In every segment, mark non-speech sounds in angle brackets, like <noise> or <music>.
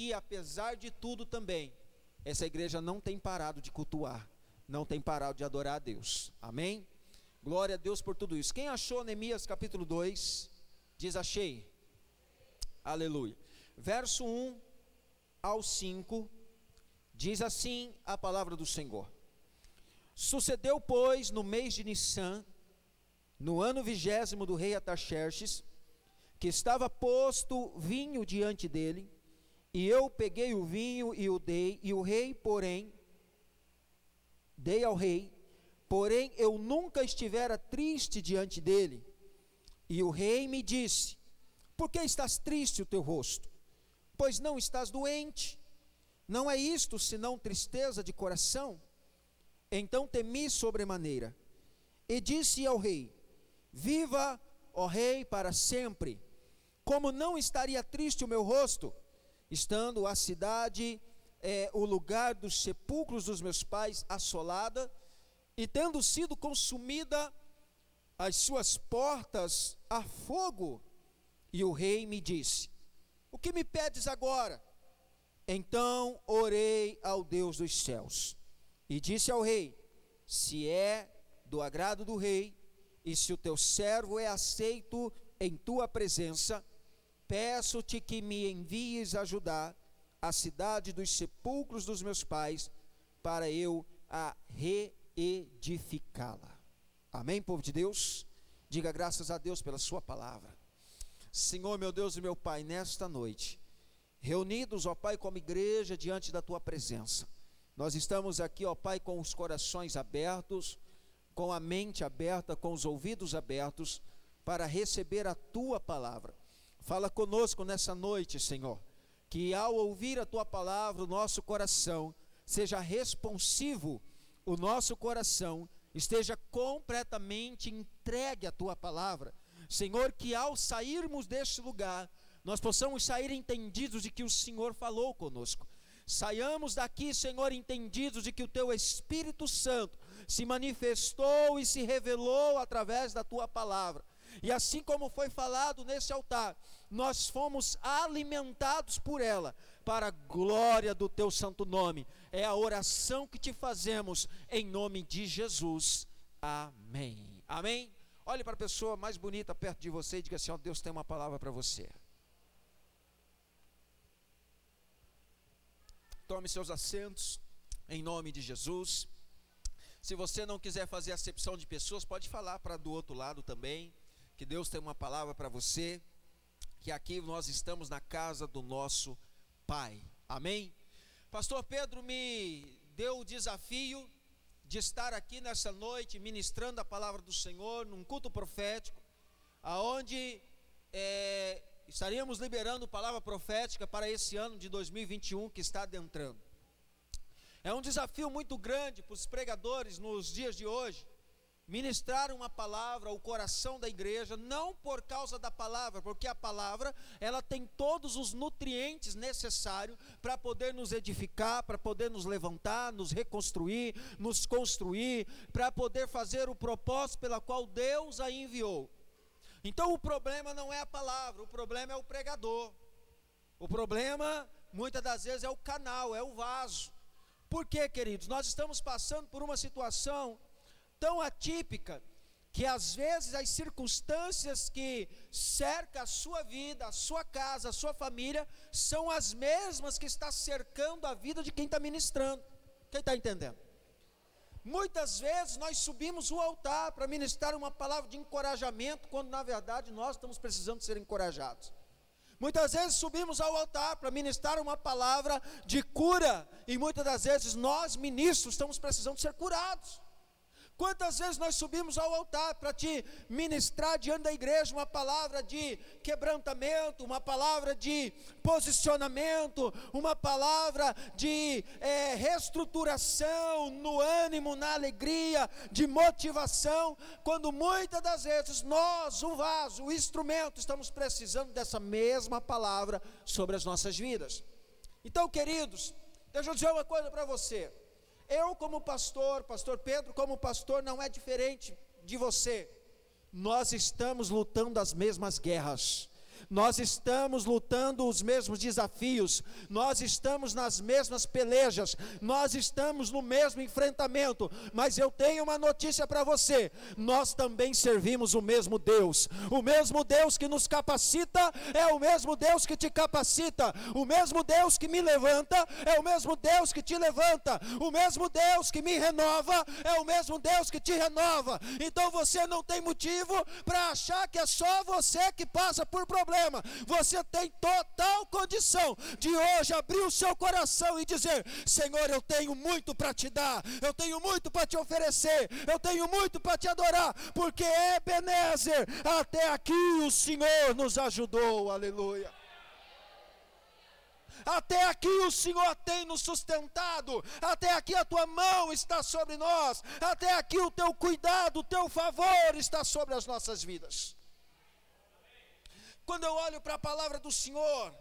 que, apesar de tudo também, essa igreja não tem parado de cultuar, não tem parado de adorar a Deus. Amém? Glória a Deus por tudo isso. Quem achou Neemias capítulo 2? Diz achei. Aleluia. Verso 1 ao 5 diz assim a palavra do Senhor. Sucedeu, pois, no mês de Nissan, no ano vigésimo do rei Ataxerxes, que estava posto vinho diante dele, e eu peguei o vinho e o dei, e o rei, porém, dei ao rei, porém eu nunca estivera triste diante dele. E o rei me disse: Por que estás triste o teu rosto? Pois não estás doente. Não é isto senão tristeza de coração? Então temi sobremaneira e disse ao rei: Viva, ó rei, para sempre. Como não estaria triste o meu rosto, estando a cidade, é, o lugar dos sepulcros dos meus pais, assolada, e tendo sido consumida as suas portas a fogo. E o rei me disse: O que me pedes agora? Então orei ao Deus dos céus e disse ao rei: Se é do agrado do rei, e se o teu servo é aceito em tua presença, peço-te que me envies ajudar a cidade dos sepulcros dos meus pais, para eu a reedificá-la edificá-la. Amém, povo de Deus? Diga graças a Deus pela Sua palavra. Senhor, meu Deus e meu Pai, nesta noite, reunidos, ó Pai, como igreja diante da Tua presença, nós estamos aqui, ó Pai, com os corações abertos, com a mente aberta, com os ouvidos abertos, para receber a Tua palavra. Fala conosco nessa noite, Senhor, que ao ouvir a Tua palavra, o nosso coração seja responsivo o nosso coração esteja completamente entregue à tua palavra. Senhor, que ao sairmos deste lugar, nós possamos sair entendidos de que o Senhor falou conosco. Saiamos daqui, Senhor, entendidos de que o teu Espírito Santo se manifestou e se revelou através da tua palavra. E assim como foi falado nesse altar, nós fomos alimentados por ela, para a glória do teu santo nome. É a oração que te fazemos em nome de Jesus. Amém. Amém. Olhe para a pessoa mais bonita perto de você e diga assim: ó, Deus tem uma palavra para você. Tome seus assentos em nome de Jesus. Se você não quiser fazer acepção de pessoas, pode falar para do outro lado também que Deus tem uma palavra para você, que aqui nós estamos na casa do nosso Pai. Amém? Pastor Pedro me deu o desafio de estar aqui nessa noite ministrando a palavra do Senhor num culto profético, aonde é, estaríamos liberando palavra profética para esse ano de 2021 que está adentrando. É um desafio muito grande para os pregadores nos dias de hoje, ministrar uma palavra ao coração da igreja, não por causa da palavra, porque a palavra, ela tem todos os nutrientes necessários para poder nos edificar, para poder nos levantar, nos reconstruir, nos construir, para poder fazer o propósito pela qual Deus a enviou. Então o problema não é a palavra, o problema é o pregador. O problema, muitas das vezes, é o canal, é o vaso. Por quê, queridos? Nós estamos passando por uma situação tão atípica que às vezes as circunstâncias que cercam a sua vida, a sua casa, a sua família, são as mesmas que está cercando a vida de quem está ministrando. Quem está entendendo? Muitas vezes nós subimos o altar para ministrar uma palavra de encorajamento, quando na verdade nós estamos precisando ser encorajados. Muitas vezes subimos ao altar para ministrar uma palavra de cura, e muitas das vezes nós, ministros, estamos precisando ser curados. Quantas vezes nós subimos ao altar para te ministrar diante da igreja uma palavra de quebrantamento, uma palavra de posicionamento, uma palavra de é, reestruturação no ânimo, na alegria, de motivação, quando muitas das vezes nós, o vaso, o instrumento, estamos precisando dessa mesma palavra sobre as nossas vidas. Então, queridos, deixa eu dizer uma coisa para você. Eu, como pastor, pastor Pedro, como pastor, não é diferente de você. Nós estamos lutando as mesmas guerras. Nós estamos lutando os mesmos desafios, nós estamos nas mesmas pelejas, nós estamos no mesmo enfrentamento, mas eu tenho uma notícia para você: nós também servimos o mesmo Deus, o mesmo Deus que nos capacita é o mesmo Deus que te capacita, o mesmo Deus que me levanta é o mesmo Deus que te levanta, o mesmo Deus que me renova é o mesmo Deus que te renova, então você não tem motivo para achar que é só você que passa por problema, você tem total condição de hoje abrir o seu coração e dizer: Senhor, eu tenho muito para te dar, eu tenho muito para te oferecer, eu tenho muito para te adorar, porque Ebenezer, até aqui o Senhor nos ajudou, aleluia. Até aqui o Senhor tem nos sustentado, até aqui a tua mão está sobre nós, até aqui o teu cuidado, o teu favor está sobre as nossas vidas. Quando eu olho para a palavra do Senhor,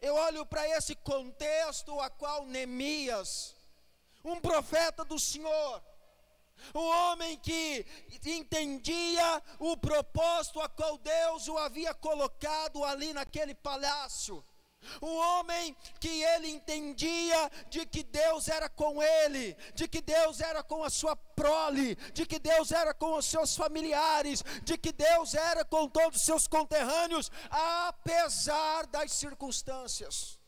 eu olho para esse contexto a qual Neemias, um profeta do Senhor, um homem que entendia o propósito a qual Deus o havia colocado ali naquele palácio, um homem que ele entendia de que Deus era com ele, de que Deus era com a sua prole, de que Deus era com os seus familiares, de que Deus era com todos os seus conterrâneos, apesar das circunstâncias.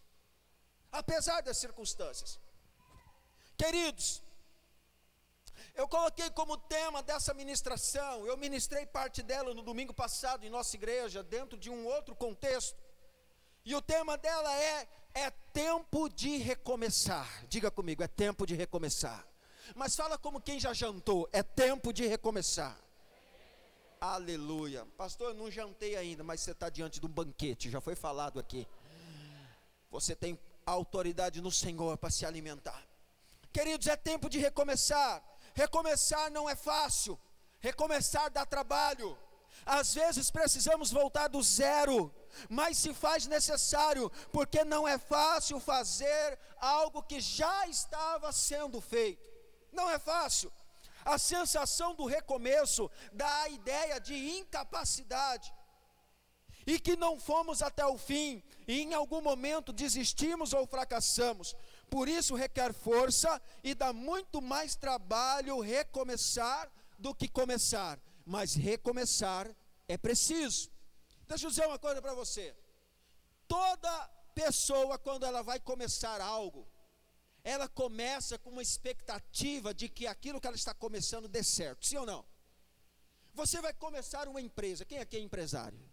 Apesar das circunstâncias. Queridos, eu coloquei como tema dessa ministração, eu ministrei parte dela no domingo passado em nossa igreja, dentro de um outro contexto e o tema dela é é tempo de recomeçar. Diga comigo, é tempo de recomeçar. Mas fala como quem já jantou, é tempo de recomeçar. Aleluia. Pastor, eu não jantei ainda, mas você está diante de um banquete, já foi falado aqui. Você tem autoridade no Senhor para se alimentar. Queridos, é tempo de recomeçar. Recomeçar não é fácil. Recomeçar dá trabalho. Às vezes precisamos voltar do zero, mas se faz necessário, porque não é fácil fazer algo que já estava sendo feito. Não é fácil. A sensação do recomeço dá a ideia de incapacidade e que não fomos até o fim e em algum momento desistimos ou fracassamos. Por isso requer força e dá muito mais trabalho recomeçar do que começar mas recomeçar é preciso. Deixa eu dizer uma coisa para você. Toda pessoa, quando ela vai começar algo, ela começa com uma expectativa de que aquilo que ela está começando dê certo, sim ou não? Você vai começar uma empresa, quem aqui é empresário?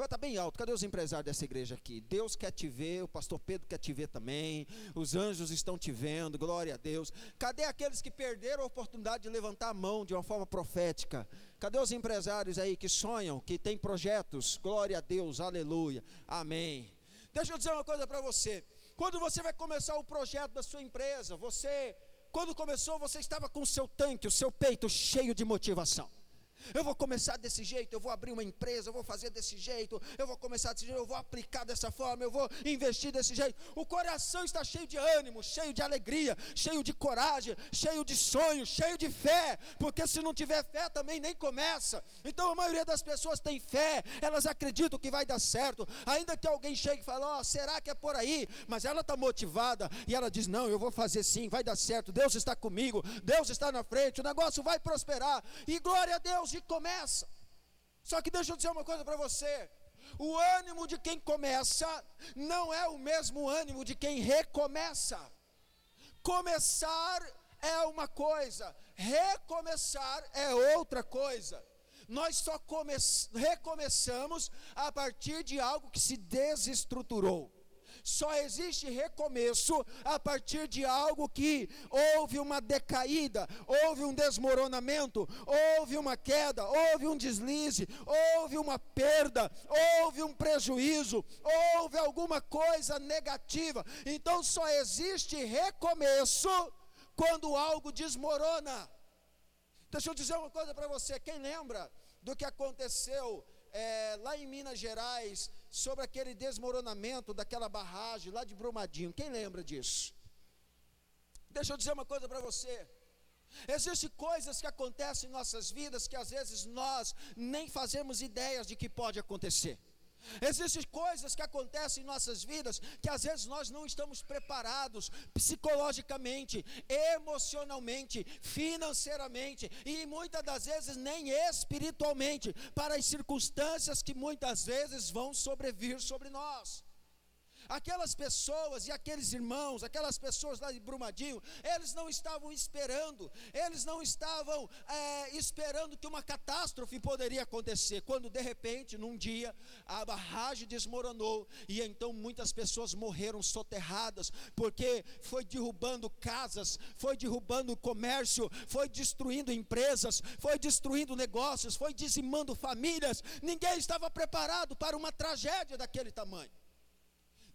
Vai estar bem alto. Cadê os empresários dessa igreja aqui? Deus quer te ver, o pastor Pedro quer te ver também. Os anjos estão te vendo, glória a Deus. Cadê aqueles que perderam a oportunidade de levantar a mão de uma forma profética? Cadê os empresários aí que sonham, que têm projetos? Glória a Deus, aleluia, amém. Deixa eu dizer uma coisa para você. Quando você vai começar o projeto da sua empresa, você, quando começou, você estava com o seu tanque, o seu peito cheio de motivação. Eu vou começar desse jeito, eu vou abrir uma empresa, eu vou fazer desse jeito, eu vou começar desse jeito, eu vou aplicar dessa forma, eu vou investir desse jeito. O coração está cheio de ânimo, cheio de alegria, cheio de coragem, cheio de sonho, cheio de fé, porque se não tiver fé também nem começa. Então a maioria das pessoas tem fé, elas acreditam que vai dar certo, ainda que alguém chegue e fale: Ó, oh, será que é por aí? Mas ela está motivada e ela diz: Não, eu vou fazer sim, vai dar certo, Deus está comigo, Deus está na frente, o negócio vai prosperar, e glória a Deus começa. Só que deixa eu dizer uma coisa para você: o ânimo de quem começa não é o mesmo ânimo de quem recomeça. Começar é uma coisa, recomeçar é outra coisa. Nós só recomeçamos a partir de algo que se desestruturou. Só existe recomeço a partir de algo que houve uma decaída, houve um desmoronamento, houve uma queda, houve um deslize, houve uma perda, houve um prejuízo, houve alguma coisa negativa. Então só existe recomeço quando algo desmorona. Deixa eu dizer uma coisa para você: quem lembra do que aconteceu é, lá em Minas Gerais, sobre aquele desmoronamento daquela barragem lá de Brumadinho. Quem lembra disso? Deixa eu dizer uma coisa para você. Existem coisas que acontecem em nossas vidas que às vezes nós nem fazemos ideias de que pode acontecer. Existem coisas que acontecem em nossas vidas que às vezes nós não estamos preparados psicologicamente, emocionalmente, financeiramente e muitas das vezes nem espiritualmente para as circunstâncias que muitas vezes vão sobrevir sobre nós. Aquelas pessoas e aqueles irmãos, aquelas pessoas lá de Brumadinho, eles não estavam esperando, eles não estavam é, esperando que uma catástrofe poderia acontecer, quando de repente, num dia, a barragem desmoronou e então muitas pessoas morreram soterradas, porque foi derrubando casas, foi derrubando comércio, foi destruindo empresas, foi destruindo negócios, foi dizimando famílias. Ninguém estava preparado para uma tragédia daquele tamanho.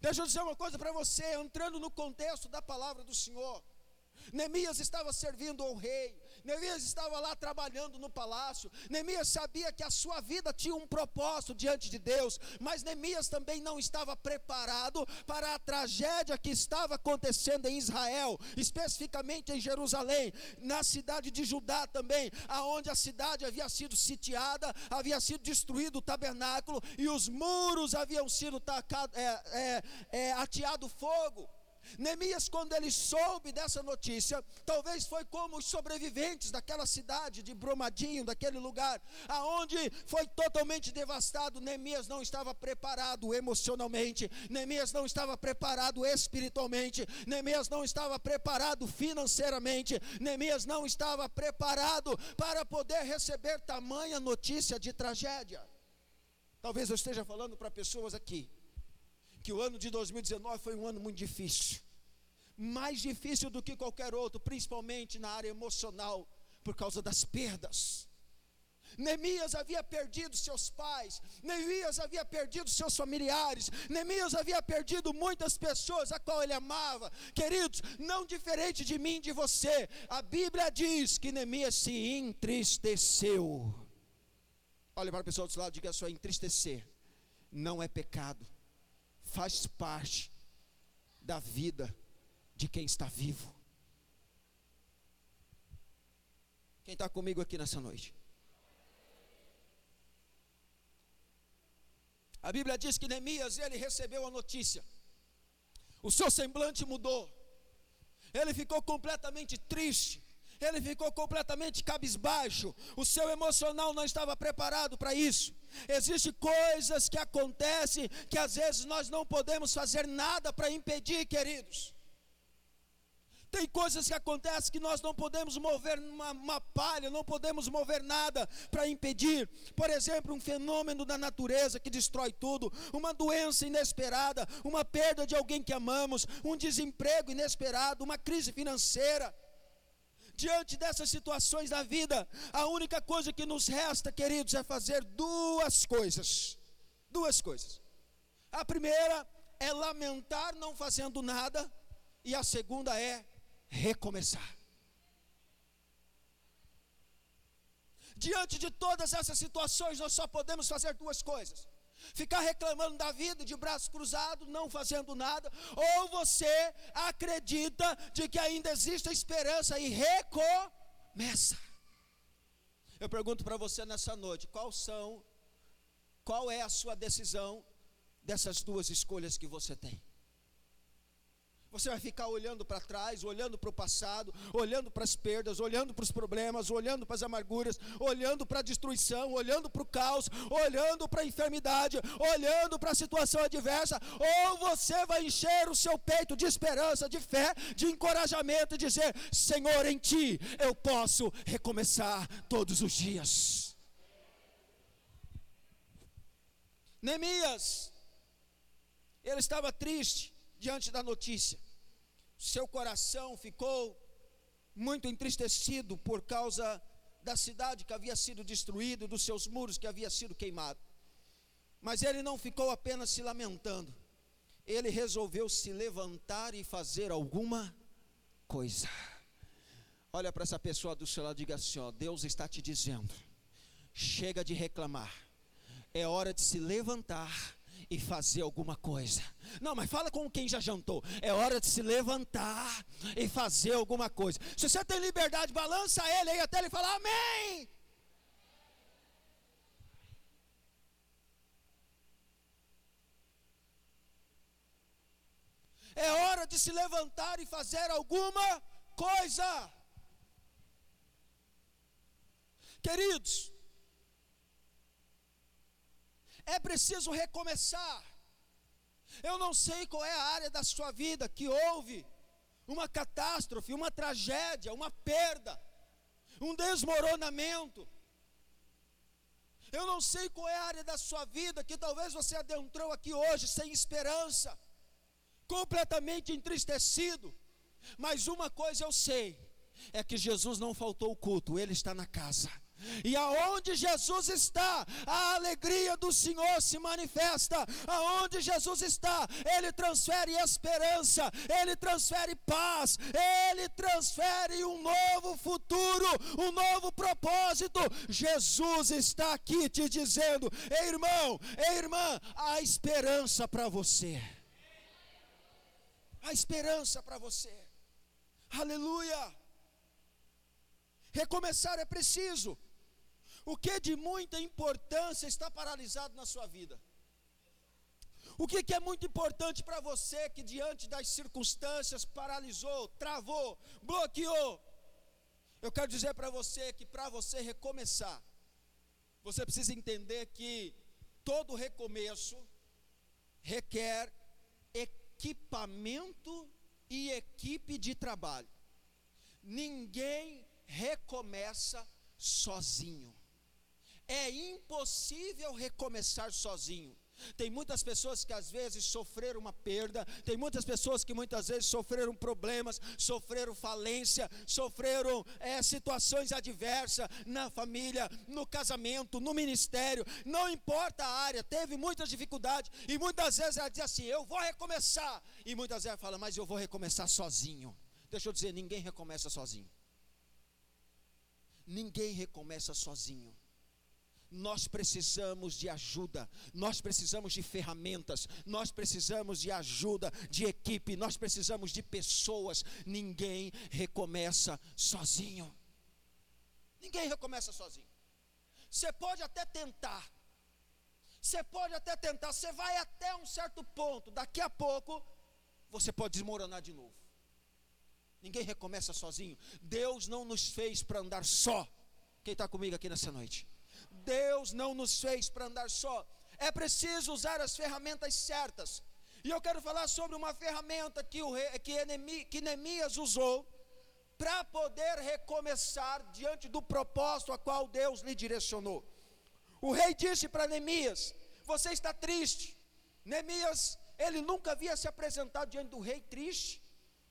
Deixa eu dizer uma coisa para você, entrando no contexto da palavra do Senhor. Neemias estava servindo ao rei, Neemias estava lá trabalhando no palácio. Neemias sabia que a sua vida tinha um propósito diante de Deus, mas Neemias também não estava preparado para a tragédia que estava acontecendo em Israel, especificamente em Jerusalém, na cidade de Judá também, aonde a cidade havia sido sitiada, havia sido destruído o tabernáculo e os muros haviam sido tacado, é, é, é, ateado fogo. Neemias, quando ele soube dessa notícia, talvez foi como os sobreviventes daquela cidade de Bromadinho, daquele lugar, aonde foi totalmente devastado. Neemias não estava preparado emocionalmente, Neemias não estava preparado espiritualmente, Neemias não estava preparado financeiramente, Neemias não estava preparado para poder receber tamanha notícia de tragédia. Talvez eu esteja falando para pessoas aqui que o ano de 2019 foi um ano muito difícil mais difícil do que qualquer outro, principalmente na área emocional, por causa das perdas. Neemias havia perdido seus pais, Neemias havia perdido seus familiares, Neemias havia perdido muitas pessoas a qual ele amava. Queridos, não diferente de mim, de você, a Bíblia diz que Neemias se entristeceu. Olha para a pessoa do seu lado, diga só: entristecer não é pecado faz parte da vida de quem está vivo. Quem está comigo aqui nessa noite? A Bíblia diz que Neemias, ele recebeu a notícia, o seu semblante mudou, ele ficou completamente triste, ele ficou completamente cabisbaixo, o seu emocional não estava preparado para isso. Existem coisas que acontecem que às vezes nós não podemos fazer nada para impedir, queridos. Tem coisas que acontecem que nós não podemos mover uma, uma palha, não podemos mover nada para impedir. Por exemplo, um fenômeno da natureza que destrói tudo, uma doença inesperada, uma perda de alguém que amamos, um desemprego inesperado, uma crise financeira diante dessas situações da vida, a única coisa que nos resta, queridos, é fazer duas coisas. Duas coisas. A primeira é lamentar não fazendo nada, e a segunda é recomeçar. Diante de todas essas situações, nós só podemos fazer duas coisas ficar reclamando da vida de braços cruzados, não fazendo nada, ou você acredita de que ainda existe esperança e recomeça. Eu pergunto para você nessa noite, qual são qual é a sua decisão dessas duas escolhas que você tem? Você vai ficar olhando para trás, olhando para o passado, olhando para as perdas, olhando para os problemas, olhando para as amarguras, olhando para a destruição, olhando para o caos, olhando para a enfermidade, olhando para a situação adversa, ou você vai encher o seu peito de esperança, de fé, de encorajamento e dizer: Senhor, em ti eu posso recomeçar todos os dias. Neemias, ele estava triste diante da notícia seu coração ficou muito entristecido por causa da cidade que havia sido destruída, dos seus muros que havia sido queimado. Mas ele não ficou apenas se lamentando, ele resolveu se levantar e fazer alguma coisa. Olha para essa pessoa do seu lado e diga assim: ó, Deus está te dizendo, chega de reclamar, é hora de se levantar e fazer alguma coisa. Não, mas fala com quem já jantou. É hora de se levantar e fazer alguma coisa. Se você tem liberdade, balança ele aí até ele falar amém. É hora de se levantar e fazer alguma coisa. Queridos, é preciso recomeçar. Eu não sei qual é a área da sua vida que houve uma catástrofe, uma tragédia, uma perda, um desmoronamento. Eu não sei qual é a área da sua vida que talvez você adentrou aqui hoje sem esperança, completamente entristecido. Mas uma coisa eu sei: é que Jesus não faltou o culto, ele está na casa. E aonde Jesus está, a alegria do Senhor se manifesta. Aonde Jesus está, Ele transfere esperança, Ele transfere paz, Ele transfere um novo futuro, um novo propósito. Jesus está aqui te dizendo: ei irmão, ei irmã, há esperança para você. Há esperança para você. Aleluia. Recomeçar é preciso. O que de muita importância está paralisado na sua vida? O que, que é muito importante para você que diante das circunstâncias paralisou, travou, bloqueou? Eu quero dizer para você que para você recomeçar, você precisa entender que todo recomeço requer equipamento e equipe de trabalho. Ninguém recomeça sozinho. É impossível recomeçar sozinho. Tem muitas pessoas que às vezes sofreram uma perda, tem muitas pessoas que muitas vezes sofreram problemas, sofreram falência, sofreram é, situações adversas na família, no casamento, no ministério, não importa a área, teve muitas dificuldades, e muitas vezes ela diz assim: Eu vou recomeçar, e muitas vezes ela fala, Mas eu vou recomeçar sozinho. Deixa eu dizer: ninguém recomeça sozinho. Ninguém recomeça sozinho nós precisamos de ajuda, nós precisamos de ferramentas, nós precisamos de ajuda, de equipe, nós precisamos de pessoas. Ninguém recomeça sozinho. Ninguém recomeça sozinho. Você pode até tentar, você pode até tentar, você vai até um certo ponto, daqui a pouco você pode desmoronar de novo. Ninguém recomeça sozinho. Deus não nos fez para andar só. Quem está comigo aqui nessa noite? Deus não nos fez para andar só. É preciso usar as ferramentas certas. E eu quero falar sobre uma ferramenta que, o que, que Neemias usou para poder recomeçar diante do propósito a qual Deus lhe direcionou. O rei disse para Neemias: Você está triste. Neemias, ele nunca havia se apresentado diante do rei triste,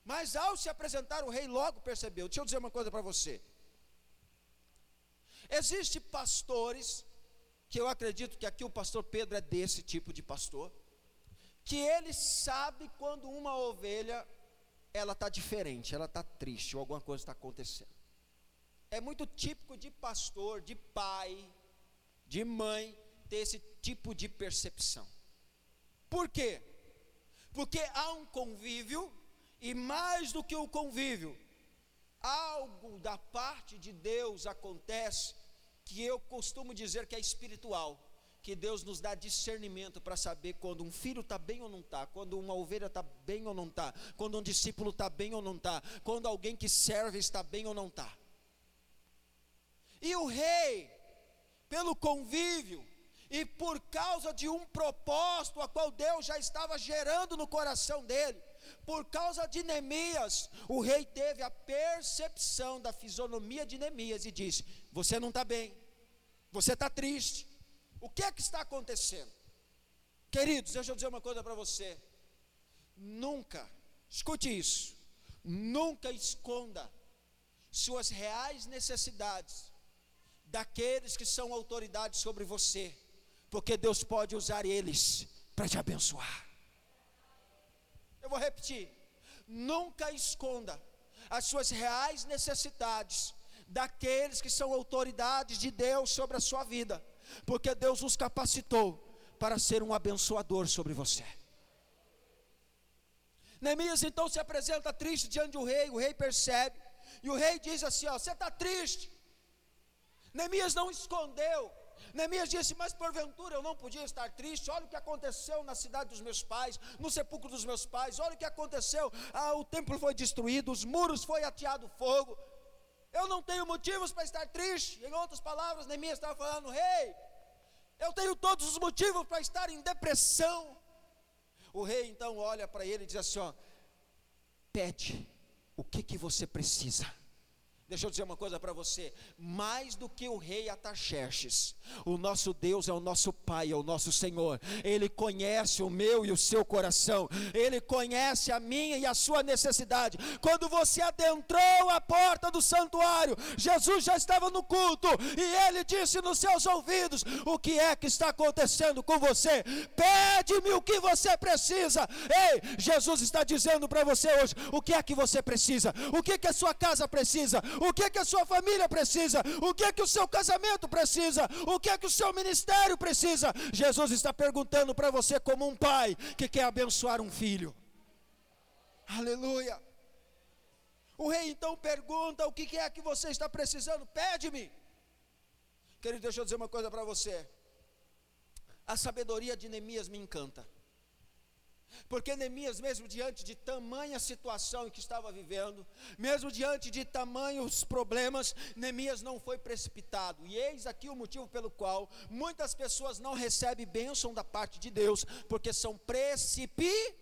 mas ao se apresentar, o rei logo percebeu. Deixa eu dizer uma coisa para você. Existem pastores, que eu acredito que aqui o pastor Pedro é desse tipo de pastor, que ele sabe quando uma ovelha ela está diferente, ela está triste, ou alguma coisa está acontecendo. É muito típico de pastor, de pai, de mãe, ter esse tipo de percepção. Por quê? Porque há um convívio, e mais do que o convívio, algo da parte de Deus acontece que eu costumo dizer que é espiritual, que Deus nos dá discernimento para saber quando um filho está bem ou não está, quando uma ovelha está bem ou não está, quando um discípulo está bem ou não está, quando alguém que serve está bem ou não está. E o rei, pelo convívio, e por causa de um propósito a qual Deus já estava gerando no coração dele, por causa de Neemias, o rei teve a percepção da fisionomia de Neemias e disse: Você não está bem, você está triste. O que é que está acontecendo? Queridos, deixa eu dizer uma coisa para você. Nunca, escute isso, nunca esconda suas reais necessidades daqueles que são autoridades sobre você, porque Deus pode usar eles para te abençoar. Eu vou repetir: nunca esconda as suas reais necessidades daqueles que são autoridades de Deus sobre a sua vida, porque Deus os capacitou para ser um abençoador sobre você. Neemias então se apresenta triste diante do rei, o rei percebe, e o rei diz assim: ó, Você está triste. Neemias não escondeu, Neemias disse: Mas porventura eu não podia estar triste. Olha o que aconteceu na cidade dos meus pais, no sepulcro dos meus pais. Olha o que aconteceu. Ah, o templo foi destruído, os muros foi ateado fogo. Eu não tenho motivos para estar triste. Em outras palavras, Neemias estava falando: Rei, eu tenho todos os motivos para estar em depressão. O rei então olha para ele e diz assim: ó, pede o que que você precisa. Deixa eu dizer uma coisa para você: mais do que o rei Ataxerxes, o nosso Deus é o nosso Pai, é o nosso Senhor. Ele conhece o meu e o seu coração, ele conhece a minha e a sua necessidade. Quando você adentrou a porta do santuário, Jesus já estava no culto e ele disse nos seus ouvidos: O que é que está acontecendo com você? Pede-me o que você precisa. Ei, Jesus está dizendo para você hoje: O que é que você precisa? O que, que a sua casa precisa? O que é que a sua família precisa, o que é que o seu casamento precisa, o que é que o seu ministério precisa. Jesus está perguntando para você, como um pai que quer abençoar um filho. Aleluia. O rei então pergunta: o que é que você está precisando? Pede-me. Querido, deixa eu dizer uma coisa para você. A sabedoria de Neemias me encanta. Porque Neemias, mesmo diante de tamanha situação em que estava vivendo, mesmo diante de tamanhos problemas, Neemias não foi precipitado. E eis aqui o motivo pelo qual muitas pessoas não recebem bênção da parte de Deus, porque são precipitadas.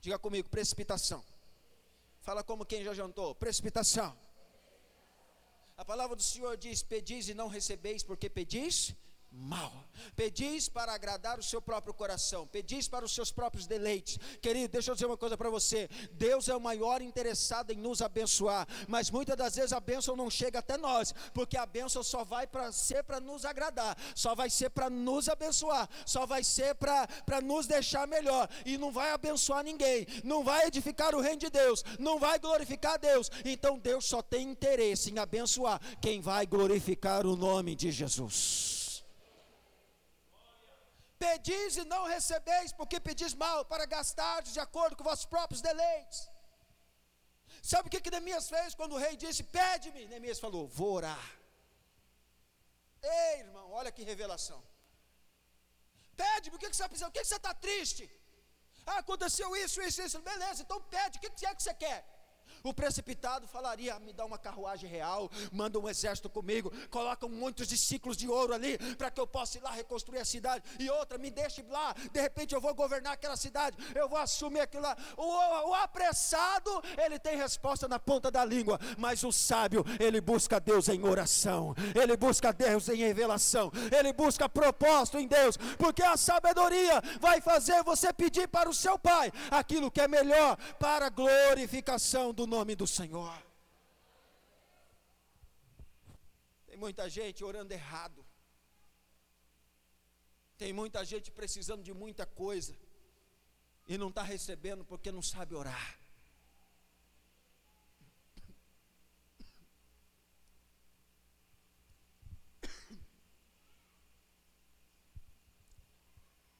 Diga comigo, precipitação. Fala como quem já jantou, precipitação. A palavra do Senhor diz: Pedis e não recebeis, porque pedis mal. Pedis para agradar o seu próprio coração, pedis para os seus próprios deleites. Querido, deixa eu dizer uma coisa para você: Deus é o maior interessado em nos abençoar, mas muitas das vezes a bênção não chega até nós, porque a bênção só vai para ser para nos agradar, só vai ser para nos abençoar, só vai ser para nos deixar melhor, e não vai abençoar ninguém, não vai edificar o reino de Deus, não vai glorificar Deus. Então Deus só tem interesse em abençoar quem vai glorificar o nome de Jesus. Pedis e não recebeis, porque pedis mal, para gastar de acordo com vossos próprios deleites. Sabe o que, que Neemias fez quando o rei disse: Pede-me? Neemias falou: Vou orar. Ei, irmão, olha que revelação. Pede-me, o que, que você está? O que, que você está triste? Ah, aconteceu isso, isso, isso. Beleza, então pede, o que, que é que você quer? O precipitado falaria: me dá uma carruagem real, manda um exército comigo, coloca muitos de ciclos de ouro ali, para que eu possa ir lá reconstruir a cidade. E outra, me deixe lá, de repente eu vou governar aquela cidade, eu vou assumir aquilo lá. O, o apressado, ele tem resposta na ponta da língua, mas o sábio, ele busca Deus em oração, ele busca Deus em revelação, ele busca propósito em Deus, porque a sabedoria vai fazer você pedir para o seu pai aquilo que é melhor para a glorificação do nome do Senhor. Tem muita gente orando errado. Tem muita gente precisando de muita coisa e não está recebendo porque não sabe orar.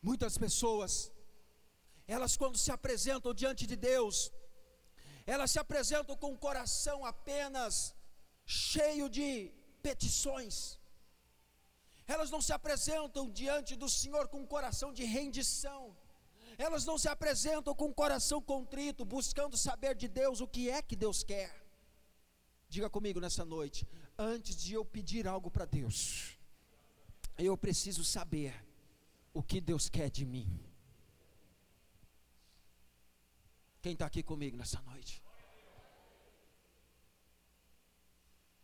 Muitas pessoas, elas quando se apresentam diante de Deus, elas se apresentam com o coração apenas cheio de petições. Elas não se apresentam diante do Senhor com um coração de rendição. Elas não se apresentam com um coração contrito, buscando saber de Deus o que é que Deus quer. Diga comigo nessa noite, antes de eu pedir algo para Deus, eu preciso saber o que Deus quer de mim. Quem está aqui comigo nessa noite?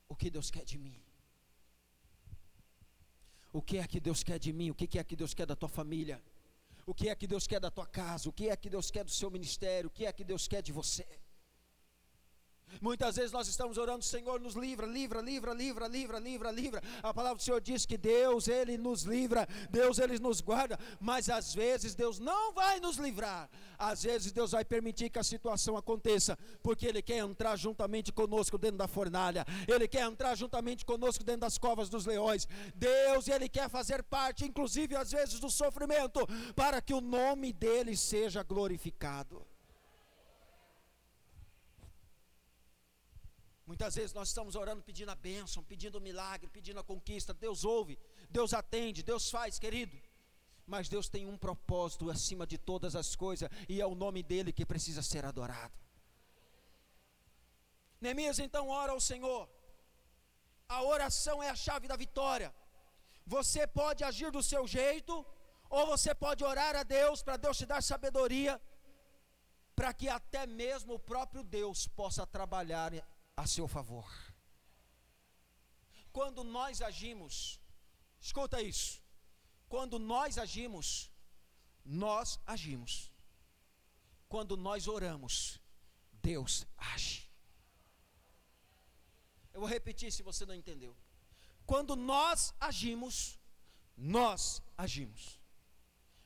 O que Deus quer de mim? O que é que Deus quer de mim? O que é que Deus quer da tua família? O que é que Deus quer da tua casa? O que é que Deus quer do seu ministério? O que é que Deus quer de você? Muitas vezes nós estamos orando, Senhor, nos livra, livra, livra, livra, livra, livra, livra. A palavra do Senhor diz que Deus, Ele nos livra, Deus, Ele nos guarda, mas às vezes Deus não vai nos livrar Às vezes Deus vai permitir que a situação aconteça, porque Ele quer entrar juntamente conosco dentro da fornalha, Ele quer entrar juntamente conosco dentro das covas dos leões. Deus, Ele quer fazer parte, inclusive às vezes, do sofrimento, para que o nome dEle seja glorificado. Muitas vezes nós estamos orando pedindo a bênção, pedindo o milagre, pedindo a conquista. Deus ouve, Deus atende, Deus faz, querido. Mas Deus tem um propósito acima de todas as coisas, e é o nome dele que precisa ser adorado. Neemias então ora ao Senhor. A oração é a chave da vitória. Você pode agir do seu jeito, ou você pode orar a Deus para Deus te dar sabedoria, para que até mesmo o próprio Deus possa trabalhar a seu favor. Quando nós agimos, escuta isso, quando nós agimos, nós agimos. Quando nós oramos, Deus age. Eu vou repetir se você não entendeu. Quando nós agimos, nós agimos.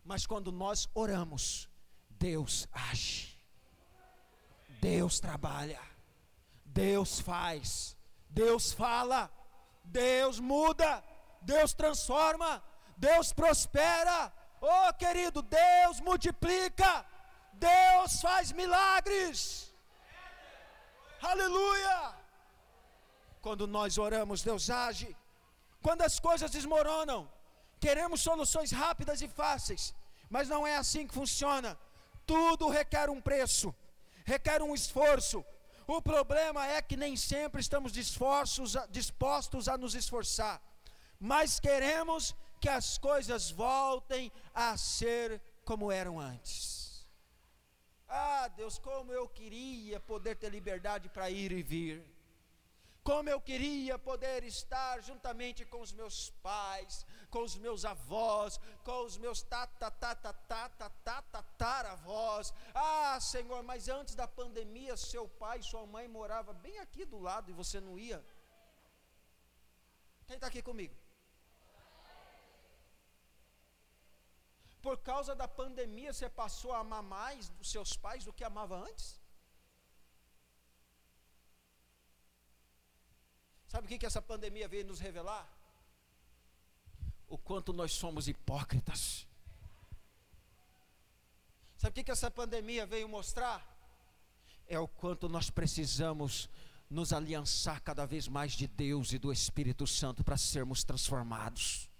Mas quando nós oramos, Deus age. Deus trabalha. Deus faz, Deus fala, Deus muda, Deus transforma, Deus prospera. Oh, querido, Deus multiplica, Deus faz milagres. Aleluia! Quando nós oramos, Deus age. Quando as coisas desmoronam, queremos soluções rápidas e fáceis, mas não é assim que funciona. Tudo requer um preço, requer um esforço, o problema é que nem sempre estamos dispostos a nos esforçar, mas queremos que as coisas voltem a ser como eram antes. Ah, Deus, como eu queria poder ter liberdade para ir e vir. Como eu queria poder estar juntamente com os meus pais, com os meus avós, com os meus tataravós. Ah, Senhor, mas antes da pandemia, seu pai e sua mãe morava bem aqui do lado e você não ia. Quem está aqui comigo? Por causa da pandemia, você passou a amar mais os seus pais do que amava antes? Sabe o que, que essa pandemia veio nos revelar? O quanto nós somos hipócritas. Sabe o que, que essa pandemia veio mostrar? É o quanto nós precisamos nos aliançar cada vez mais de Deus e do Espírito Santo para sermos transformados.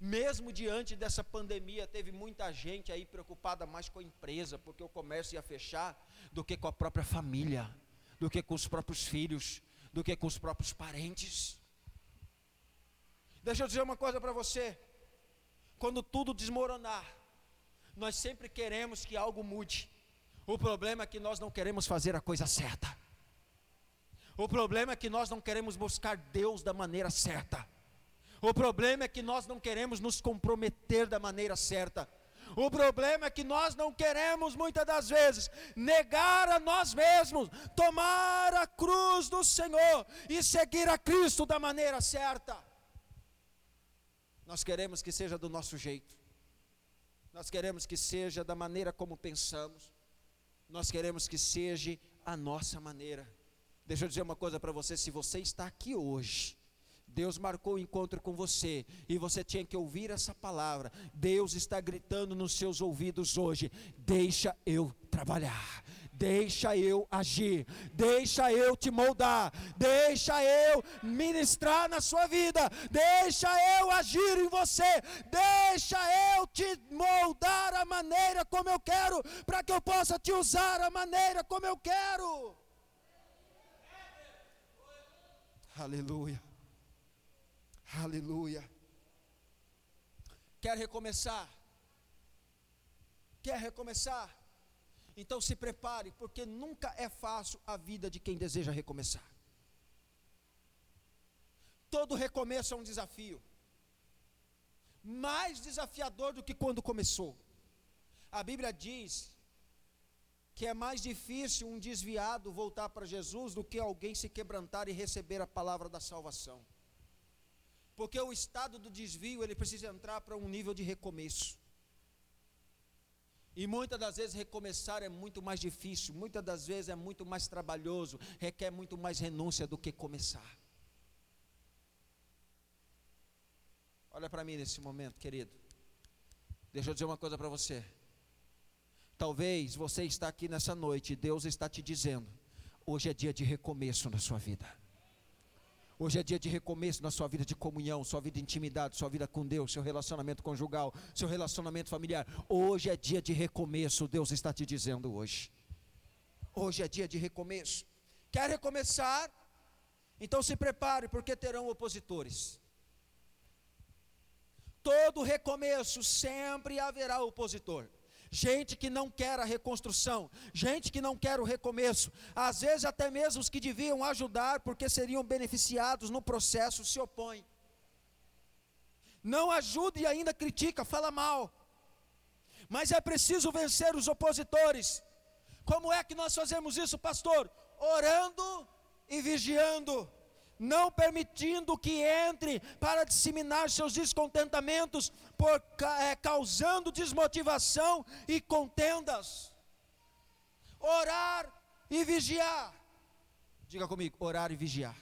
Mesmo diante dessa pandemia, teve muita gente aí preocupada mais com a empresa, porque o comércio ia fechar, do que com a própria família do que com os próprios filhos, do que com os próprios parentes. Deixa eu dizer uma coisa para você. Quando tudo desmoronar, nós sempre queremos que algo mude. O problema é que nós não queremos fazer a coisa certa. O problema é que nós não queremos buscar Deus da maneira certa. O problema é que nós não queremos nos comprometer da maneira certa. O problema é que nós não queremos muitas das vezes negar a nós mesmos, tomar a cruz do Senhor e seguir a Cristo da maneira certa. Nós queremos que seja do nosso jeito. Nós queremos que seja da maneira como pensamos. Nós queremos que seja a nossa maneira. Deixa eu dizer uma coisa para você: se você está aqui hoje, Deus marcou o encontro com você e você tinha que ouvir essa palavra. Deus está gritando nos seus ouvidos hoje: deixa eu trabalhar. Deixa eu agir, deixa eu te moldar, deixa eu ministrar na sua vida, deixa eu agir em você, deixa eu te moldar a maneira como eu quero, para que eu possa te usar a maneira como eu quero. Aleluia. Aleluia. Quer recomeçar? Quer recomeçar? Então se prepare, porque nunca é fácil a vida de quem deseja recomeçar. Todo recomeço é um desafio, mais desafiador do que quando começou. A Bíblia diz que é mais difícil um desviado voltar para Jesus do que alguém se quebrantar e receber a palavra da salvação. Porque o estado do desvio, ele precisa entrar para um nível de recomeço. E muitas das vezes recomeçar é muito mais difícil, muitas das vezes é muito mais trabalhoso, requer muito mais renúncia do que começar. Olha para mim nesse momento, querido. Deixa eu dizer uma coisa para você. Talvez você está aqui nessa noite Deus está te dizendo: hoje é dia de recomeço na sua vida. Hoje é dia de recomeço na sua vida de comunhão, sua vida de intimidade, sua vida com Deus, seu relacionamento conjugal, seu relacionamento familiar. Hoje é dia de recomeço, Deus está te dizendo hoje. Hoje é dia de recomeço. Quer recomeçar? Então se prepare, porque terão opositores. Todo recomeço sempre haverá opositor gente que não quer a reconstrução, gente que não quer o recomeço, às vezes até mesmo os que deviam ajudar, porque seriam beneficiados no processo, se opõem. Não ajuda e ainda critica, fala mal. Mas é preciso vencer os opositores. Como é que nós fazemos isso, pastor? Orando e vigiando não permitindo que entre para disseminar seus descontentamentos, por, é, causando desmotivação e contendas. Orar e vigiar. Diga comigo: orar e vigiar.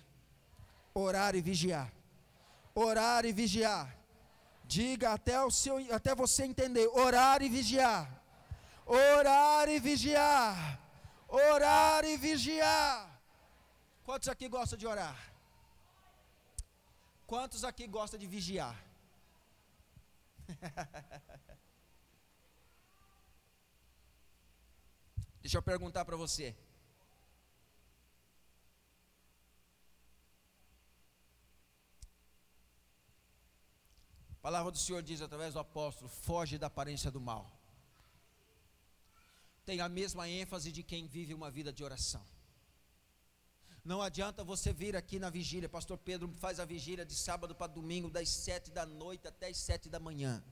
Orar e vigiar. Orar e vigiar. Diga até, o seu, até você entender: orar e vigiar. Orar e vigiar. Orar e vigiar. Quantos aqui gostam de orar? Quantos aqui gostam de vigiar? <laughs> Deixa eu perguntar para você. A palavra do Senhor diz através do apóstolo: foge da aparência do mal. Tem a mesma ênfase de quem vive uma vida de oração. Não adianta você vir aqui na vigília, pastor Pedro faz a vigília de sábado para domingo, das sete da noite até as sete da manhã.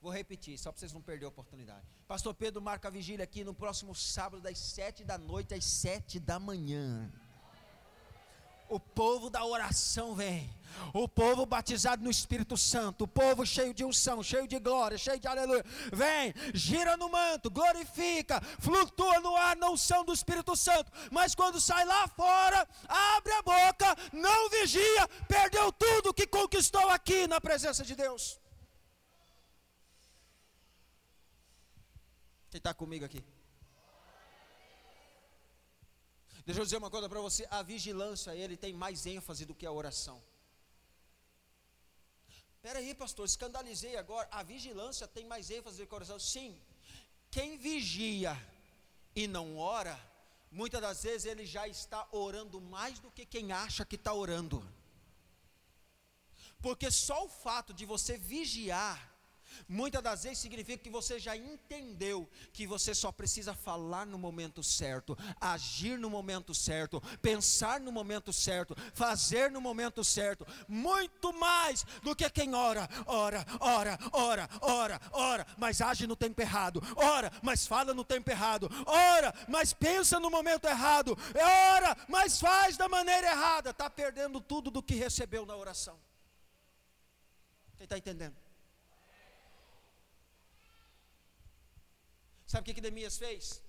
Vou repetir, só para vocês não perderem a oportunidade. Pastor Pedro marca a vigília aqui no próximo sábado, das sete da noite às sete da manhã. O povo da oração vem. O povo batizado no Espírito Santo, o povo cheio de unção, cheio de glória, cheio de aleluia. Vem, gira no manto, glorifica, flutua no ar na unção do Espírito Santo. Mas quando sai lá fora, abre a boca, não vigia, perdeu tudo que conquistou aqui na presença de Deus. Quem está comigo aqui? Deixa eu dizer uma coisa para você: a vigilância, ele tem mais ênfase do que a oração. Espera aí, pastor, escandalizei agora. A vigilância tem mais ênfase do que a oração. Sim, quem vigia e não ora, muitas das vezes ele já está orando mais do que quem acha que está orando. Porque só o fato de você vigiar Muitas das vezes significa que você já entendeu que você só precisa falar no momento certo, agir no momento certo, pensar no momento certo, fazer no momento certo, muito mais do que quem ora, ora, ora, ora, ora, ora, mas age no tempo errado, ora, mas fala no tempo errado, ora, mas pensa no momento errado, ora, mas faz da maneira errada, está perdendo tudo do que recebeu na oração. Quem está entendendo? Sabe o que, que Neemias fez?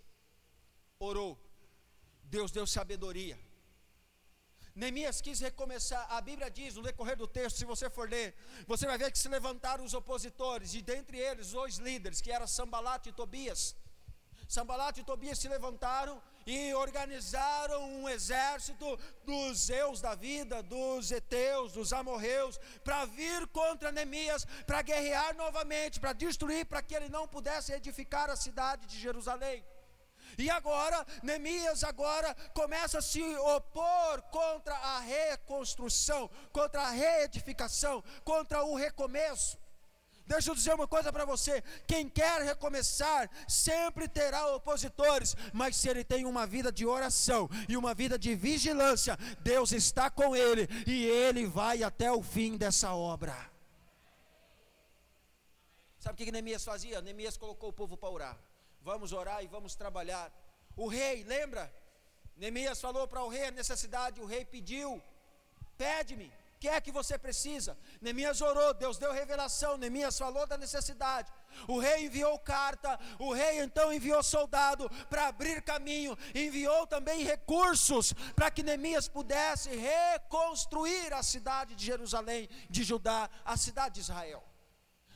Orou. Deus deu sabedoria. Neemias quis recomeçar. A Bíblia diz, no decorrer do texto, se você for ler, você vai ver que se levantaram os opositores, e dentre eles dois líderes, que eram Sambalat e Tobias. Sambalat e Tobias se levantaram e organizaram um exército dos Zeus da vida, dos Eteus, dos Amorreus, para vir contra Neemias, para guerrear novamente, para destruir, para que ele não pudesse edificar a cidade de Jerusalém. E agora, Neemias agora começa a se opor contra a reconstrução, contra a reedificação, contra o recomeço. Deixa eu dizer uma coisa para você: quem quer recomeçar sempre terá opositores, mas se ele tem uma vida de oração e uma vida de vigilância, Deus está com ele e ele vai até o fim dessa obra. Sabe o que Neemias fazia? Neemias colocou o povo para orar. Vamos orar e vamos trabalhar. O rei, lembra? Neemias falou para o rei a necessidade, o rei pediu: pede-me, que é que você precisa? Neemias orou, Deus deu revelação, Neemias falou da necessidade. O rei enviou carta, o rei então enviou soldado para abrir caminho, enviou também recursos para que Neemias pudesse reconstruir a cidade de Jerusalém, de Judá, a cidade de Israel.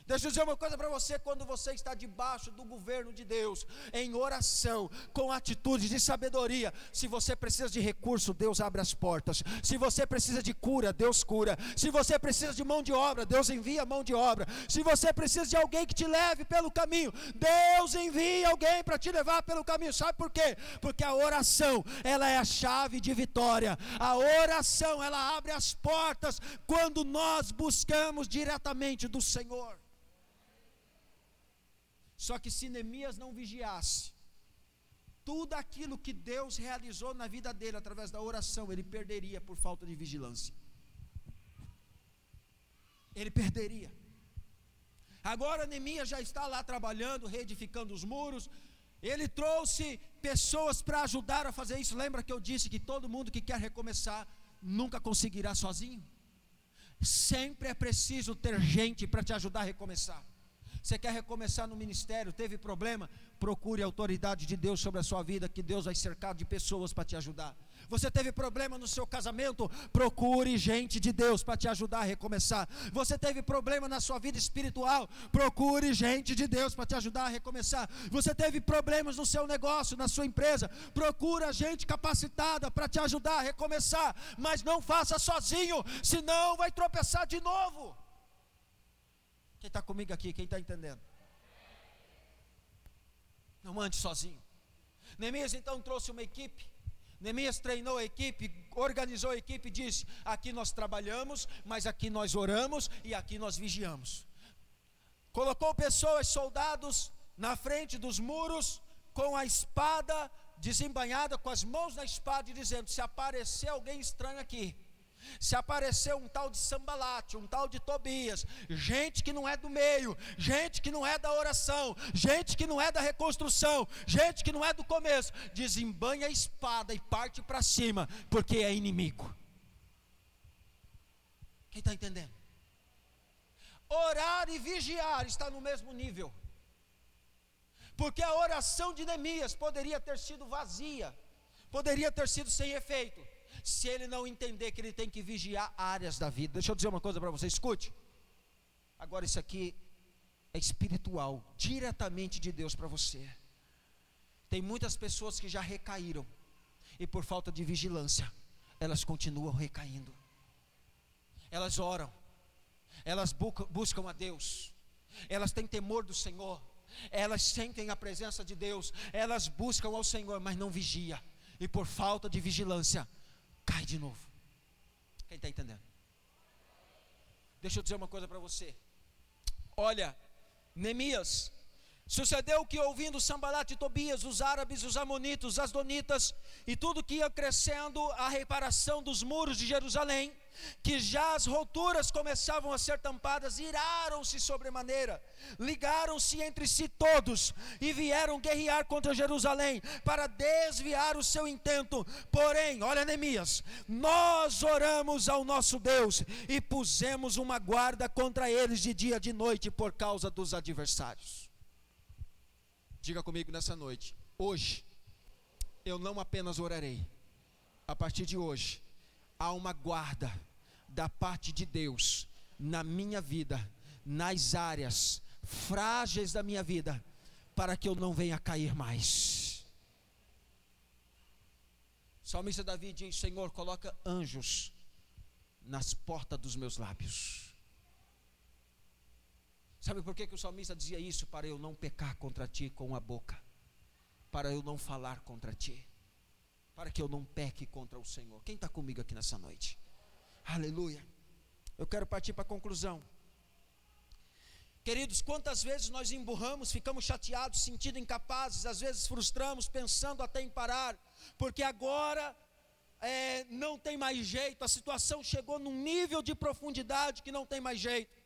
Deixa eu dizer uma coisa para você: quando você está debaixo do governo de Deus, em oração, com atitude de sabedoria, se você precisa de recurso, Deus abre as portas. Se você precisa de cura, Deus cura. Se você precisa de mão de obra, Deus envia mão de obra. Se você precisa de alguém que te leve pelo caminho, Deus envia alguém para te levar pelo caminho. Sabe por quê? Porque a oração, ela é a chave de vitória. A oração, ela abre as portas quando nós buscamos diretamente do Senhor. Só que se Neemias não vigiasse, tudo aquilo que Deus realizou na vida dele através da oração, ele perderia por falta de vigilância. Ele perderia. Agora Neemias já está lá trabalhando, reedificando os muros. Ele trouxe pessoas para ajudar a fazer isso. Lembra que eu disse que todo mundo que quer recomeçar nunca conseguirá sozinho? Sempre é preciso ter gente para te ajudar a recomeçar. Você quer recomeçar no ministério, teve problema? Procure a autoridade de Deus sobre a sua vida, que Deus vai cercar de pessoas para te ajudar. Você teve problema no seu casamento? Procure gente de Deus para te ajudar a recomeçar. Você teve problema na sua vida espiritual? Procure gente de Deus para te ajudar a recomeçar. Você teve problemas no seu negócio, na sua empresa? Procura gente capacitada para te ajudar a recomeçar. Mas não faça sozinho, senão vai tropeçar de novo. Quem está comigo aqui? Quem está entendendo? Não ande sozinho. Neemias então trouxe uma equipe. Neemias treinou a equipe, organizou a equipe e disse: aqui nós trabalhamos, mas aqui nós oramos e aqui nós vigiamos. Colocou pessoas, soldados, na frente dos muros, com a espada desembanhada, com as mãos na espada, dizendo: se aparecer alguém estranho aqui, se apareceu um tal de Sambalate, um tal de Tobias, gente que não é do meio, gente que não é da oração, gente que não é da reconstrução, gente que não é do começo, desembanha a espada e parte para cima, porque é inimigo. Quem está entendendo? Orar e vigiar está no mesmo nível. Porque a oração de Neemias poderia ter sido vazia, poderia ter sido sem efeito se ele não entender que ele tem que vigiar áreas da vida. Deixa eu dizer uma coisa para você, escute. Agora, isso aqui é espiritual, diretamente de Deus para você. Tem muitas pessoas que já recaíram, e por falta de vigilância, elas continuam recaindo. Elas oram, elas buscam a Deus, elas têm temor do Senhor, elas sentem a presença de Deus, elas buscam ao Senhor, mas não vigia, e por falta de vigilância, cai de novo. Quem está entendendo? Deixa eu dizer uma coisa para você. Olha, Neemias, sucedeu que ouvindo Sambalat e Tobias, os árabes, os amonitas, os asdonitas e tudo que ia crescendo a reparação dos muros de Jerusalém, que já as rupturas começavam a ser tampadas, iraram-se sobremaneira, ligaram-se entre si todos e vieram guerrear contra Jerusalém para desviar o seu intento. Porém, olha Neemias, nós oramos ao nosso Deus e pusemos uma guarda contra eles de dia e de noite por causa dos adversários. Diga comigo nessa noite, hoje eu não apenas orarei, a partir de hoje há uma guarda da parte de Deus na minha vida, nas áreas frágeis da minha vida, para que eu não venha cair mais. O salmista Davi diz: Senhor, coloca anjos nas portas dos meus lábios. Sabe por que, que o salmista dizia isso? Para eu não pecar contra ti com a boca, para eu não falar contra ti para que eu não peque contra o Senhor. Quem está comigo aqui nessa noite? Aleluia. Eu quero partir para a conclusão. Queridos, quantas vezes nós emburramos, ficamos chateados, sentindo incapazes, às vezes frustramos, pensando até em parar, porque agora é, não tem mais jeito, a situação chegou num nível de profundidade que não tem mais jeito.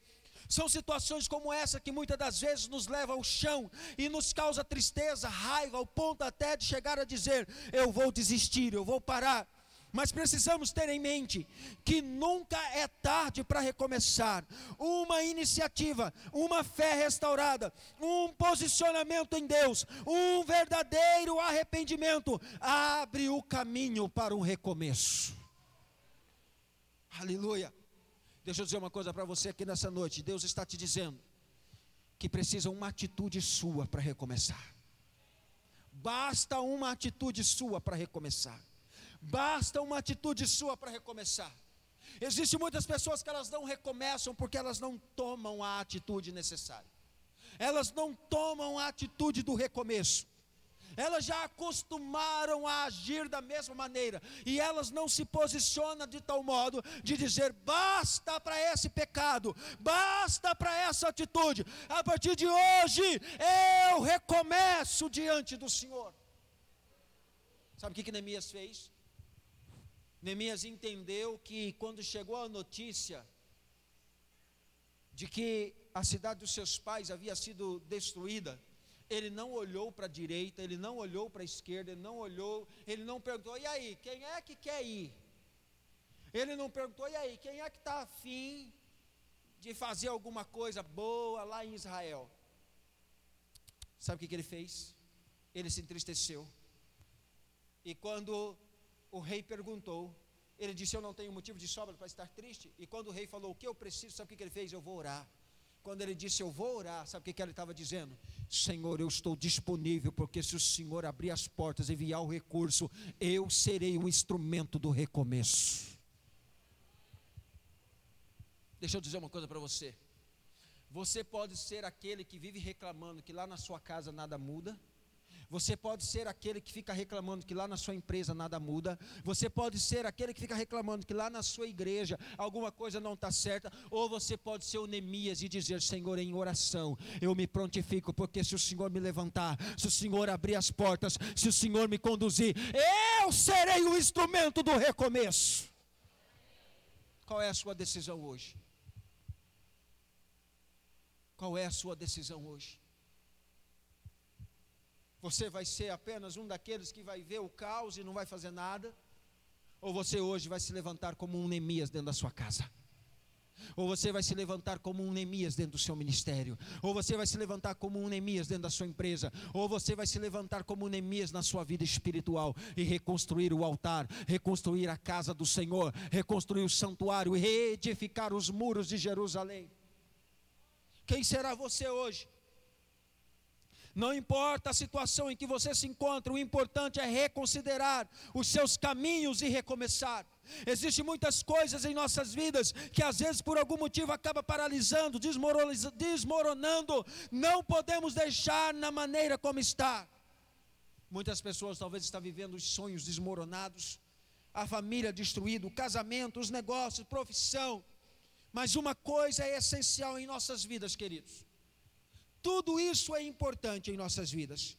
São situações como essa que muitas das vezes nos leva ao chão e nos causa tristeza, raiva, ao ponto até de chegar a dizer: eu vou desistir, eu vou parar. Mas precisamos ter em mente que nunca é tarde para recomeçar. Uma iniciativa, uma fé restaurada, um posicionamento em Deus, um verdadeiro arrependimento abre o caminho para um recomeço. Aleluia. Deixa eu dizer uma coisa para você aqui nessa noite. Deus está te dizendo que precisa uma atitude sua para recomeçar. Basta uma atitude sua para recomeçar. Basta uma atitude sua para recomeçar. Existem muitas pessoas que elas não recomeçam porque elas não tomam a atitude necessária. Elas não tomam a atitude do recomeço elas já acostumaram a agir da mesma maneira, e elas não se posicionam de tal modo de dizer: basta para esse pecado, basta para essa atitude, a partir de hoje eu recomeço diante do Senhor. Sabe o que, que Neemias fez? Neemias entendeu que quando chegou a notícia de que a cidade dos seus pais havia sido destruída, ele não olhou para a direita, ele não olhou para a esquerda, ele não olhou, ele não perguntou, e aí, quem é que quer ir? Ele não perguntou, e aí, quem é que está afim de fazer alguma coisa boa lá em Israel? Sabe o que, que ele fez? Ele se entristeceu. E quando o rei perguntou, ele disse: Eu não tenho motivo de sobra para estar triste. E quando o rei falou: O que eu preciso, sabe o que, que ele fez? Eu vou orar. Quando ele disse eu vou orar, sabe o que, que ele estava dizendo? Senhor, eu estou disponível, porque se o Senhor abrir as portas, enviar o recurso, eu serei um instrumento do recomeço. Deixa eu dizer uma coisa para você. Você pode ser aquele que vive reclamando que lá na sua casa nada muda, você pode ser aquele que fica reclamando que lá na sua empresa nada muda. Você pode ser aquele que fica reclamando que lá na sua igreja alguma coisa não está certa. Ou você pode ser o Neemias e dizer: Senhor, em oração, eu me prontifico, porque se o Senhor me levantar, se o Senhor abrir as portas, se o Senhor me conduzir, eu serei o instrumento do recomeço. Qual é a sua decisão hoje? Qual é a sua decisão hoje? Você vai ser apenas um daqueles que vai ver o caos e não vai fazer nada? Ou você hoje vai se levantar como um Neemias dentro da sua casa? Ou você vai se levantar como um Neemias dentro do seu ministério? Ou você vai se levantar como um Neemias dentro da sua empresa? Ou você vai se levantar como um Neemias na sua vida espiritual e reconstruir o altar, reconstruir a casa do Senhor, reconstruir o santuário reedificar os muros de Jerusalém? Quem será você hoje? Não importa a situação em que você se encontra, o importante é reconsiderar os seus caminhos e recomeçar. Existem muitas coisas em nossas vidas que às vezes por algum motivo acaba paralisando, desmoronando. Não podemos deixar na maneira como está. Muitas pessoas talvez estão vivendo os sonhos desmoronados, a família destruída, o casamento, os negócios, profissão. Mas uma coisa é essencial em nossas vidas, queridos tudo isso é importante em nossas vidas.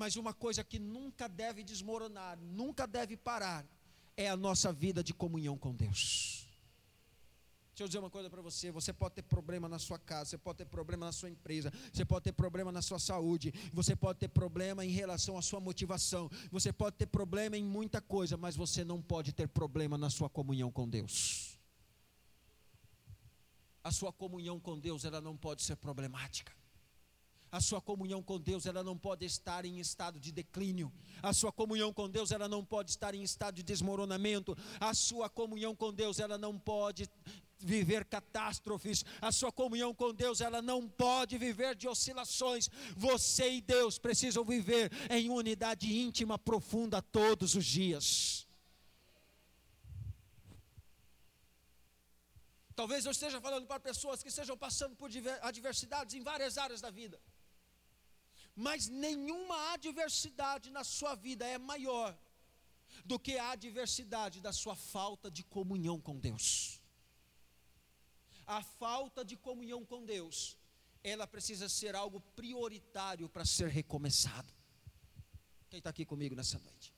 Mas uma coisa que nunca deve desmoronar, nunca deve parar, é a nossa vida de comunhão com Deus. Deixa eu dizer uma coisa para você: você pode ter problema na sua casa, você pode ter problema na sua empresa, você pode ter problema na sua saúde, você pode ter problema em relação à sua motivação, você pode ter problema em muita coisa, mas você não pode ter problema na sua comunhão com Deus. A sua comunhão com Deus, ela não pode ser problemática. A sua comunhão com Deus, ela não pode estar em estado de declínio. A sua comunhão com Deus, ela não pode estar em estado de desmoronamento. A sua comunhão com Deus, ela não pode viver catástrofes. A sua comunhão com Deus, ela não pode viver de oscilações. Você e Deus precisam viver em unidade íntima profunda todos os dias. Talvez eu esteja falando para pessoas que estejam passando por adversidades em várias áreas da vida mas nenhuma adversidade na sua vida é maior do que a adversidade da sua falta de comunhão com Deus. A falta de comunhão com Deus, ela precisa ser algo prioritário para ser recomeçado. Quem está aqui comigo nessa noite?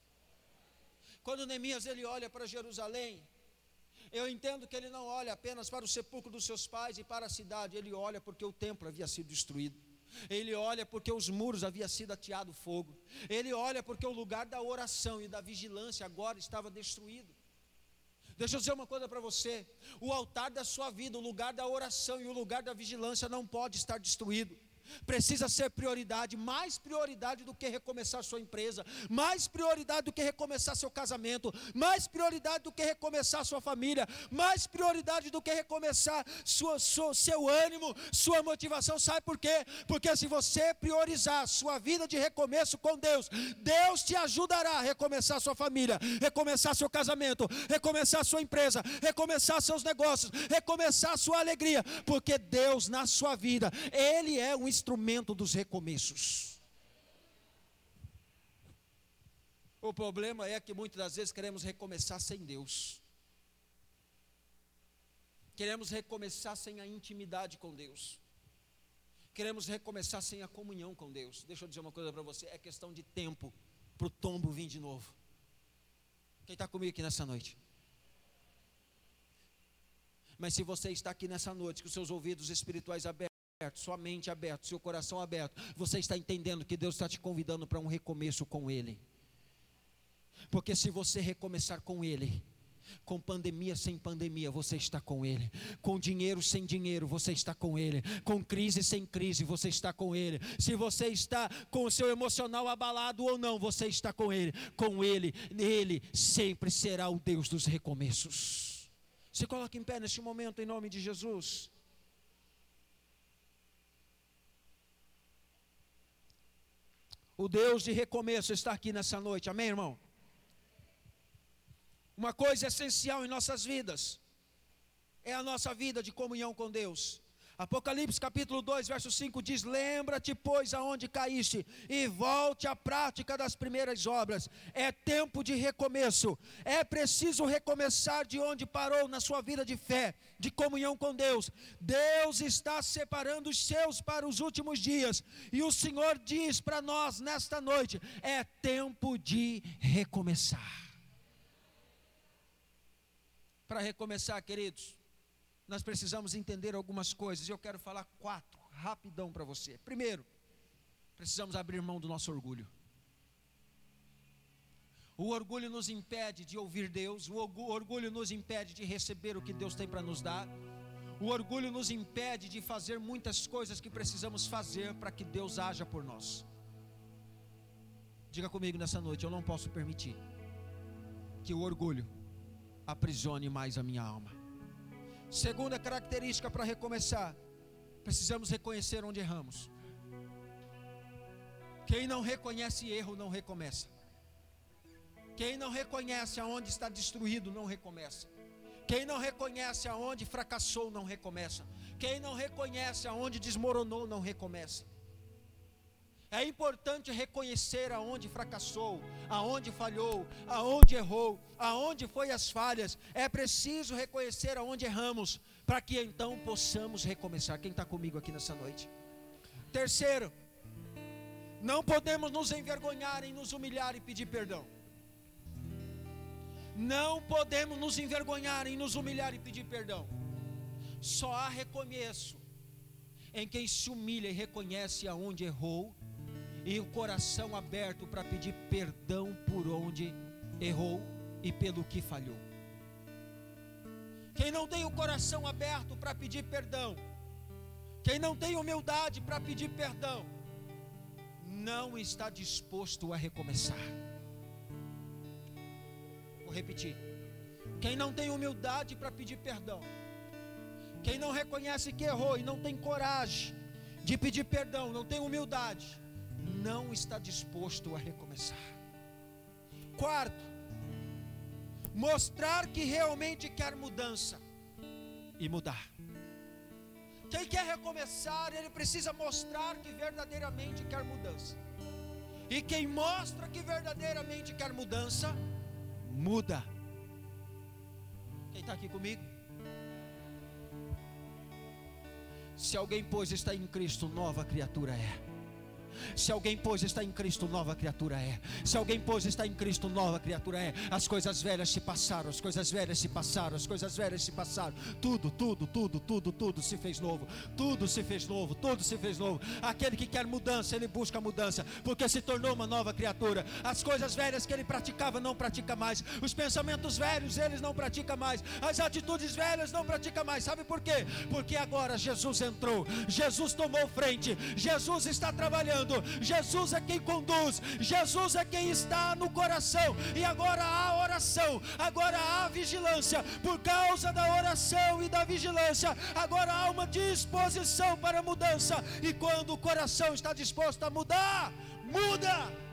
Quando Neemias ele olha para Jerusalém, eu entendo que ele não olha apenas para o sepulcro dos seus pais e para a cidade, ele olha porque o templo havia sido destruído. Ele olha porque os muros haviam sido ateado fogo. Ele olha porque o lugar da oração e da vigilância agora estava destruído. Deixa eu dizer uma coisa para você: o altar da sua vida, o lugar da oração e o lugar da vigilância não pode estar destruído precisa ser prioridade, mais prioridade do que recomeçar sua empresa, mais prioridade do que recomeçar seu casamento, mais prioridade do que recomeçar sua família, mais prioridade do que recomeçar sua, sua, seu ânimo, sua motivação. Sabe por quê? Porque se você priorizar sua vida de recomeço com Deus, Deus te ajudará a recomeçar sua família, recomeçar seu casamento, recomeçar sua empresa, recomeçar seus negócios, recomeçar sua alegria, porque Deus na sua vida, Ele é um instrumento dos recomeços. O problema é que muitas das vezes queremos recomeçar sem Deus. Queremos recomeçar sem a intimidade com Deus. Queremos recomeçar sem a comunhão com Deus. Deixa eu dizer uma coisa para você: é questão de tempo para o tombo vir de novo. Quem está comigo aqui nessa noite? Mas se você está aqui nessa noite com seus ouvidos espirituais abertos, sua mente aberta, seu coração aberto, você está entendendo que Deus está te convidando para um recomeço com Ele. Porque se você recomeçar com Ele, com pandemia sem pandemia, você está com Ele. Com dinheiro sem dinheiro, você está com Ele. Com crise sem crise, você está com Ele. Se você está com o seu emocional abalado ou não, você está com Ele. Com Ele, Ele sempre será o Deus dos recomeços. Se coloque em pé neste momento, em nome de Jesus. O Deus de recomeço está aqui nessa noite, amém, irmão? Uma coisa essencial em nossas vidas é a nossa vida de comunhão com Deus. Apocalipse capítulo 2, verso 5 diz: Lembra-te, pois, aonde caíste, e volte à prática das primeiras obras. É tempo de recomeço. É preciso recomeçar de onde parou na sua vida de fé, de comunhão com Deus. Deus está separando os seus para os últimos dias. E o Senhor diz para nós nesta noite: é tempo de recomeçar. Para recomeçar, queridos, nós precisamos entender algumas coisas, eu quero falar quatro, rapidão para você. Primeiro, precisamos abrir mão do nosso orgulho. O orgulho nos impede de ouvir Deus, o orgulho nos impede de receber o que Deus tem para nos dar. O orgulho nos impede de fazer muitas coisas que precisamos fazer para que Deus haja por nós. Diga comigo nessa noite, eu não posso permitir que o orgulho aprisione mais a minha alma. Segunda característica para recomeçar: precisamos reconhecer onde erramos. Quem não reconhece erro não recomeça. Quem não reconhece aonde está destruído não recomeça. Quem não reconhece aonde fracassou não recomeça. Quem não reconhece aonde desmoronou não recomeça. É importante reconhecer aonde fracassou, aonde falhou, aonde errou, aonde foi as falhas. É preciso reconhecer aonde erramos, para que então possamos recomeçar. Quem está comigo aqui nessa noite? Terceiro, não podemos nos envergonhar em nos humilhar e pedir perdão. Não podemos nos envergonhar em nos humilhar e pedir perdão. Só há recomeço em quem se humilha e reconhece aonde errou e o coração aberto para pedir perdão por onde errou e pelo que falhou. Quem não tem o coração aberto para pedir perdão, quem não tem humildade para pedir perdão, não está disposto a recomeçar. Vou repetir. Quem não tem humildade para pedir perdão, quem não reconhece que errou e não tem coragem de pedir perdão, não tem humildade, não está disposto a recomeçar. Quarto, mostrar que realmente quer mudança e mudar. Quem quer recomeçar, ele precisa mostrar que verdadeiramente quer mudança. E quem mostra que verdadeiramente quer mudança, muda. Quem está aqui comigo? Se alguém, pois, está em Cristo, nova criatura é Se alguém, pois, está em Cristo, nova criatura é. Se alguém, pois, está em Cristo, nova criatura é. As coisas velhas se passaram, as coisas velhas se passaram, as coisas velhas se passaram. Tudo, tudo, tudo, tudo, tudo se fez novo. Tudo se fez novo, tudo se fez novo. Aquele que quer mudança, ele busca mudança, porque se tornou uma nova criatura. As coisas velhas que ele praticava, não pratica mais. Os pensamentos velhos, eles não pratica mais. As atitudes velhas, não pratica mais. Sabe por quê? Porque agora Jesus entrou, Jesus tomou frente, Jesus está trabalhando, Jesus é quem conduz, Jesus é quem está no coração, e agora há oração, agora há vigilância, por causa da oração e da vigilância, agora há uma disposição para mudança, e quando o coração está disposto a mudar, muda.